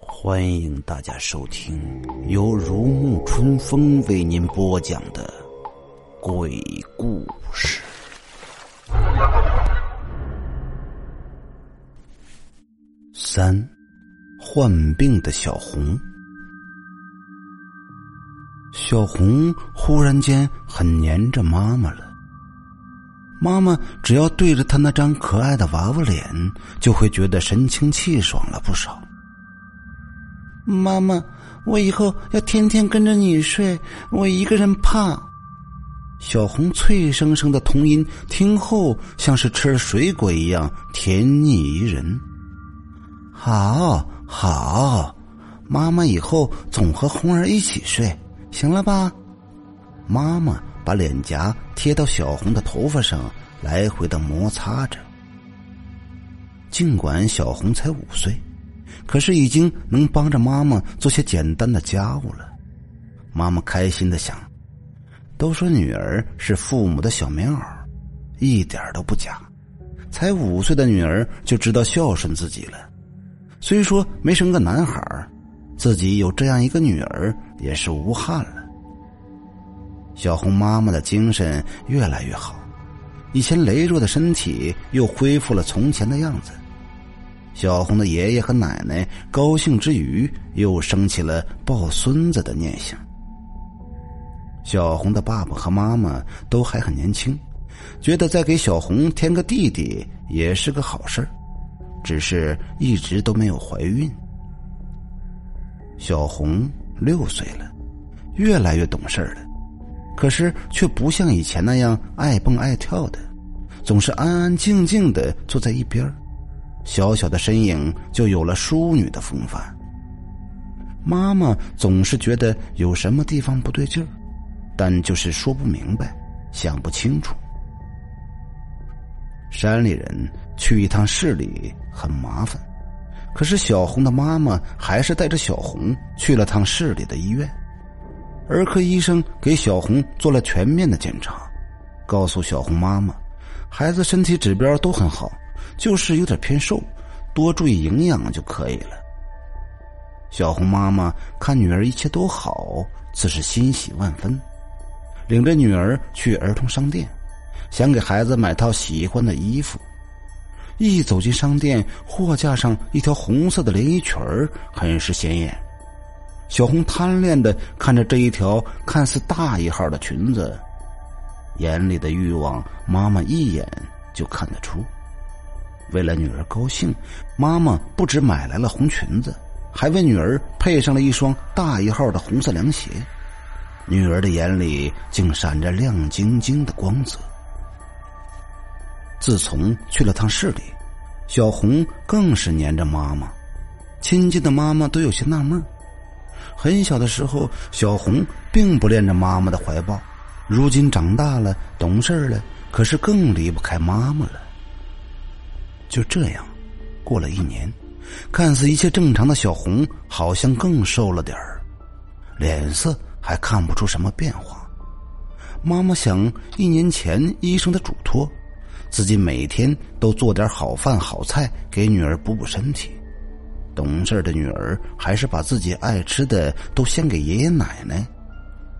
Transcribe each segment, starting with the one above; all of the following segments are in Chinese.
欢迎大家收听由如沐春风为您播讲的鬼故事。三，患病的小红。小红忽然间很黏着妈妈了。妈妈只要对着她那张可爱的娃娃脸，就会觉得神清气爽了不少。妈妈，我以后要天天跟着你睡，我一个人怕。小红脆生生的童音听后，像是吃了水果一样甜腻宜人。好好，妈妈以后总和红儿一起睡，行了吧？妈妈把脸颊贴到小红的头发上，来回的摩擦着。尽管小红才五岁。可是已经能帮着妈妈做些简单的家务了，妈妈开心的想：都说女儿是父母的小棉袄，一点都不假。才五岁的女儿就知道孝顺自己了。虽说没生个男孩自己有这样一个女儿也是无憾了。小红妈妈的精神越来越好，以前羸弱的身体又恢复了从前的样子。小红的爷爷和奶奶高兴之余，又升起了抱孙子的念想。小红的爸爸和妈妈都还很年轻，觉得再给小红添个弟弟也是个好事只是一直都没有怀孕。小红六岁了，越来越懂事了，可是却不像以前那样爱蹦爱跳的，总是安安静静的坐在一边小小的身影就有了淑女的风范。妈妈总是觉得有什么地方不对劲儿，但就是说不明白，想不清楚。山里人去一趟市里很麻烦，可是小红的妈妈还是带着小红去了趟市里的医院。儿科医生给小红做了全面的检查，告诉小红妈妈，孩子身体指标都很好。就是有点偏瘦，多注意营养就可以了。小红妈妈看女儿一切都好，自是欣喜万分，领着女儿去儿童商店，想给孩子买套喜欢的衣服。一走进商店，货架上一条红色的连衣裙儿很是显眼。小红贪恋的看着这一条看似大一号的裙子，眼里的欲望，妈妈一眼就看得出。为了女儿高兴，妈妈不止买来了红裙子，还为女儿配上了一双大一号的红色凉鞋。女儿的眼里竟闪着亮晶晶的光泽。自从去了趟市里，小红更是黏着妈妈，亲近的妈妈都有些纳闷很小的时候，小红并不恋着妈妈的怀抱，如今长大了，懂事了，可是更离不开妈妈了。就这样，过了一年，看似一切正常的小红，好像更瘦了点儿，脸色还看不出什么变化。妈妈想，一年前医生的嘱托，自己每天都做点好饭好菜给女儿补补身体。懂事的女儿还是把自己爱吃的都先给爷爷奶奶，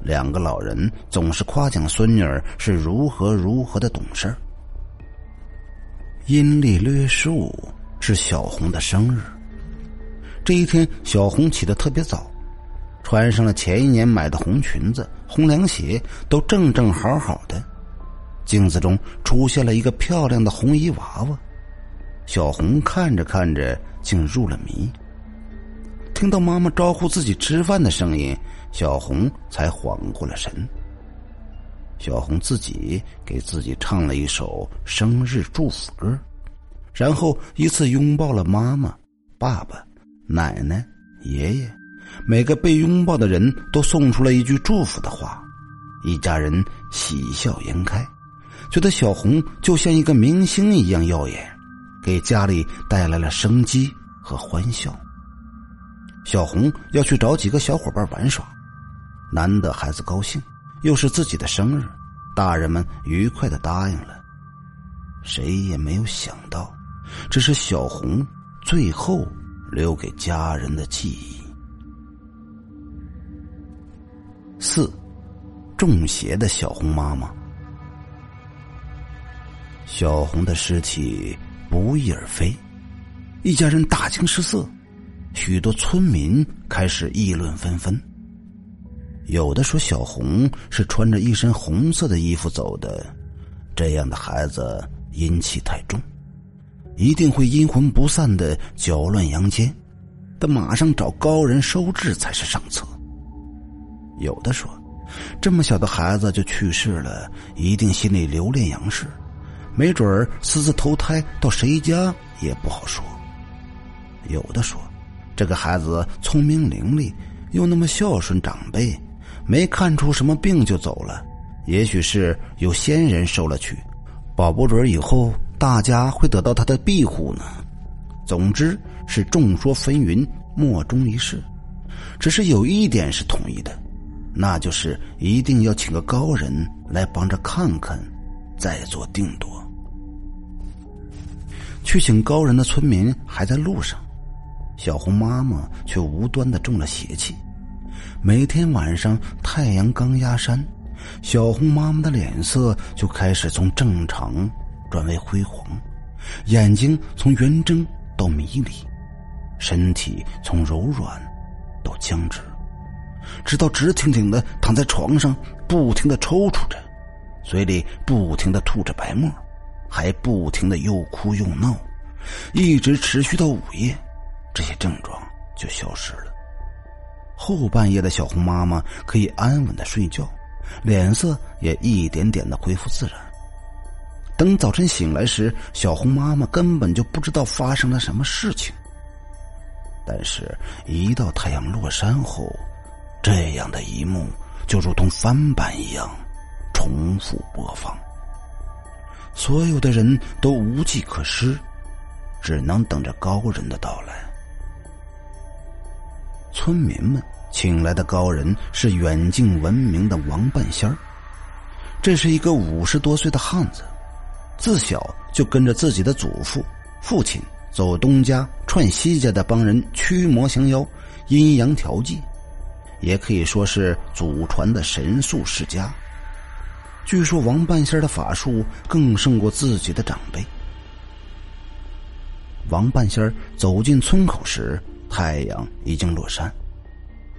两个老人总是夸奖孙女儿是如何如何的懂事。阴历六月十五是小红的生日。这一天，小红起得特别早，穿上了前一年买的红裙子、红凉鞋，都正正好好的。镜子中出现了一个漂亮的红衣娃娃，小红看着看着，竟入了迷。听到妈妈招呼自己吃饭的声音，小红才缓过了神。小红自己给自己唱了一首生日祝福歌，然后一次拥抱了妈妈、爸爸、奶奶、爷爷，每个被拥抱的人都送出了一句祝福的话，一家人喜笑颜开，觉得小红就像一个明星一样耀眼，给家里带来了生机和欢笑。小红要去找几个小伙伴玩耍。难得孩子高兴，又是自己的生日，大人们愉快的答应了。谁也没有想到，这是小红最后留给家人的记忆。四，中邪的小红妈妈。小红的尸体不翼而飞，一家人大惊失色，许多村民开始议论纷纷。有的说小红是穿着一身红色的衣服走的，这样的孩子阴气太重，一定会阴魂不散的搅乱阳间，得马上找高人收治才是上策。有的说，这么小的孩子就去世了，一定心里留恋杨氏。没准儿私自投胎到谁家也不好说。有的说，这个孩子聪明伶俐，又那么孝顺长辈，没看出什么病就走了，也许是有仙人收了去，保不准以后大家会得到他的庇护呢。总之是众说纷纭，莫衷一是。只是有一点是统一的，那就是一定要请个高人来帮着看看，再做定夺。去请高人的村民还在路上，小红妈妈却无端的中了邪气。每天晚上太阳刚压山，小红妈妈的脸色就开始从正常转为灰黄，眼睛从圆睁到迷离，身体从柔软到僵直，直到直挺挺的躺在床上，不停的抽搐着，嘴里不停的吐着白沫。还不停的又哭又闹，一直持续到午夜，这些症状就消失了。后半夜的小红妈妈可以安稳的睡觉，脸色也一点点的恢复自然。等早晨醒来时，小红妈妈根本就不知道发生了什么事情。但是，一到太阳落山后，这样的一幕就如同翻版一样，重复播放。所有的人都无计可施，只能等着高人的到来。村民们请来的高人是远近闻名的王半仙儿。这是一个五十多岁的汉子，自小就跟着自己的祖父、父亲走东家串西家的帮人驱魔降妖、阴阳调剂，也可以说是祖传的神术世家。据说王半仙的法术更胜过自己的长辈。王半仙走进村口时，太阳已经落山。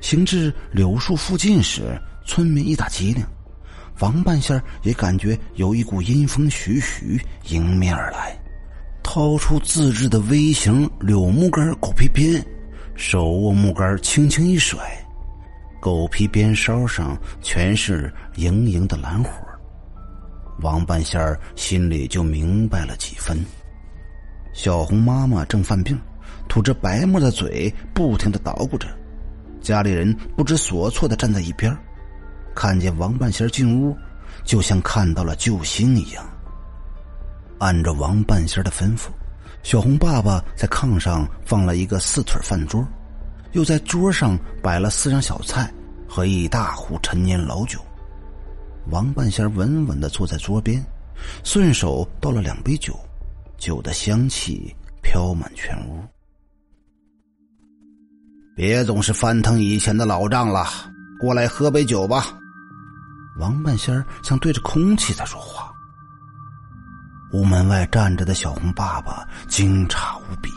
行至柳树附近时，村民一打机灵，王半仙也感觉有一股阴风徐徐迎面而来，掏出自制的微型柳木杆狗皮鞭，手握木杆轻轻一甩，狗皮鞭梢上全是莹莹的蓝火。王半仙儿心里就明白了几分。小红妈妈正犯病，吐着白沫的嘴，不停的捣鼓着。家里人不知所措的站在一边，看见王半仙进屋，就像看到了救星一样。按照王半仙的吩咐，小红爸爸在炕上放了一个四腿饭桌，又在桌上摆了四样小菜和一大壶陈年老酒。王半仙稳稳的坐在桌边，顺手倒了两杯酒，酒的香气飘满全屋。别总是翻腾以前的老账了，过来喝杯酒吧。王半仙像对着空气在说话。屋门外站着的小红爸爸惊诧无比，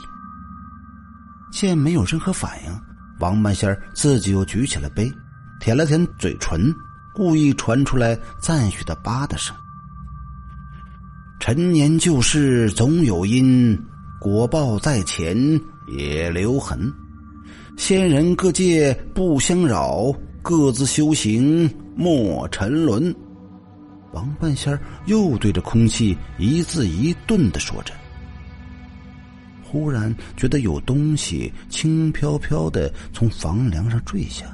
见没有任何反应，王半仙自己又举起了杯，舔了舔嘴唇。故意传出来赞许的吧嗒声。陈年旧事总有因，果报在前也留痕。仙人各界不相扰，各自修行莫沉沦。王半仙又对着空气一字一顿的说着。忽然觉得有东西轻飘飘的从房梁上坠下，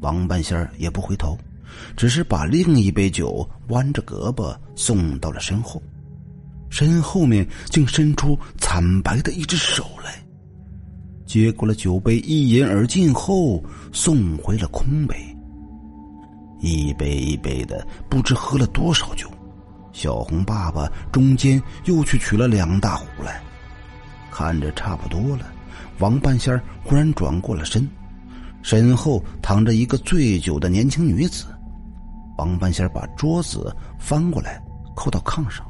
王半仙也不回头。只是把另一杯酒弯着胳膊送到了身后，身后面竟伸出惨白的一只手来，接过了酒杯，一饮而尽后送回了空杯。一杯一杯的，不知喝了多少酒。小红爸爸中间又去取了两大壶来，看着差不多了。王半仙忽然转过了身，身后躺着一个醉酒的年轻女子。王半仙把桌子翻过来，扣到炕上，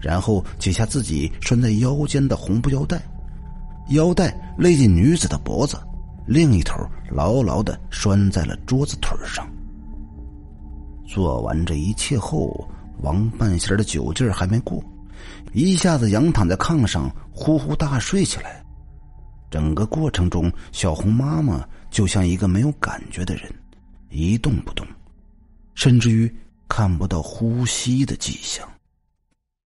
然后解下自己拴在腰间的红布腰带，腰带勒进女子的脖子，另一头牢牢的拴在了桌子腿上。做完这一切后。王半仙的酒劲儿还没过，一下子仰躺在炕上，呼呼大睡起来。整个过程中，小红妈妈就像一个没有感觉的人，一动不动，甚至于看不到呼吸的迹象。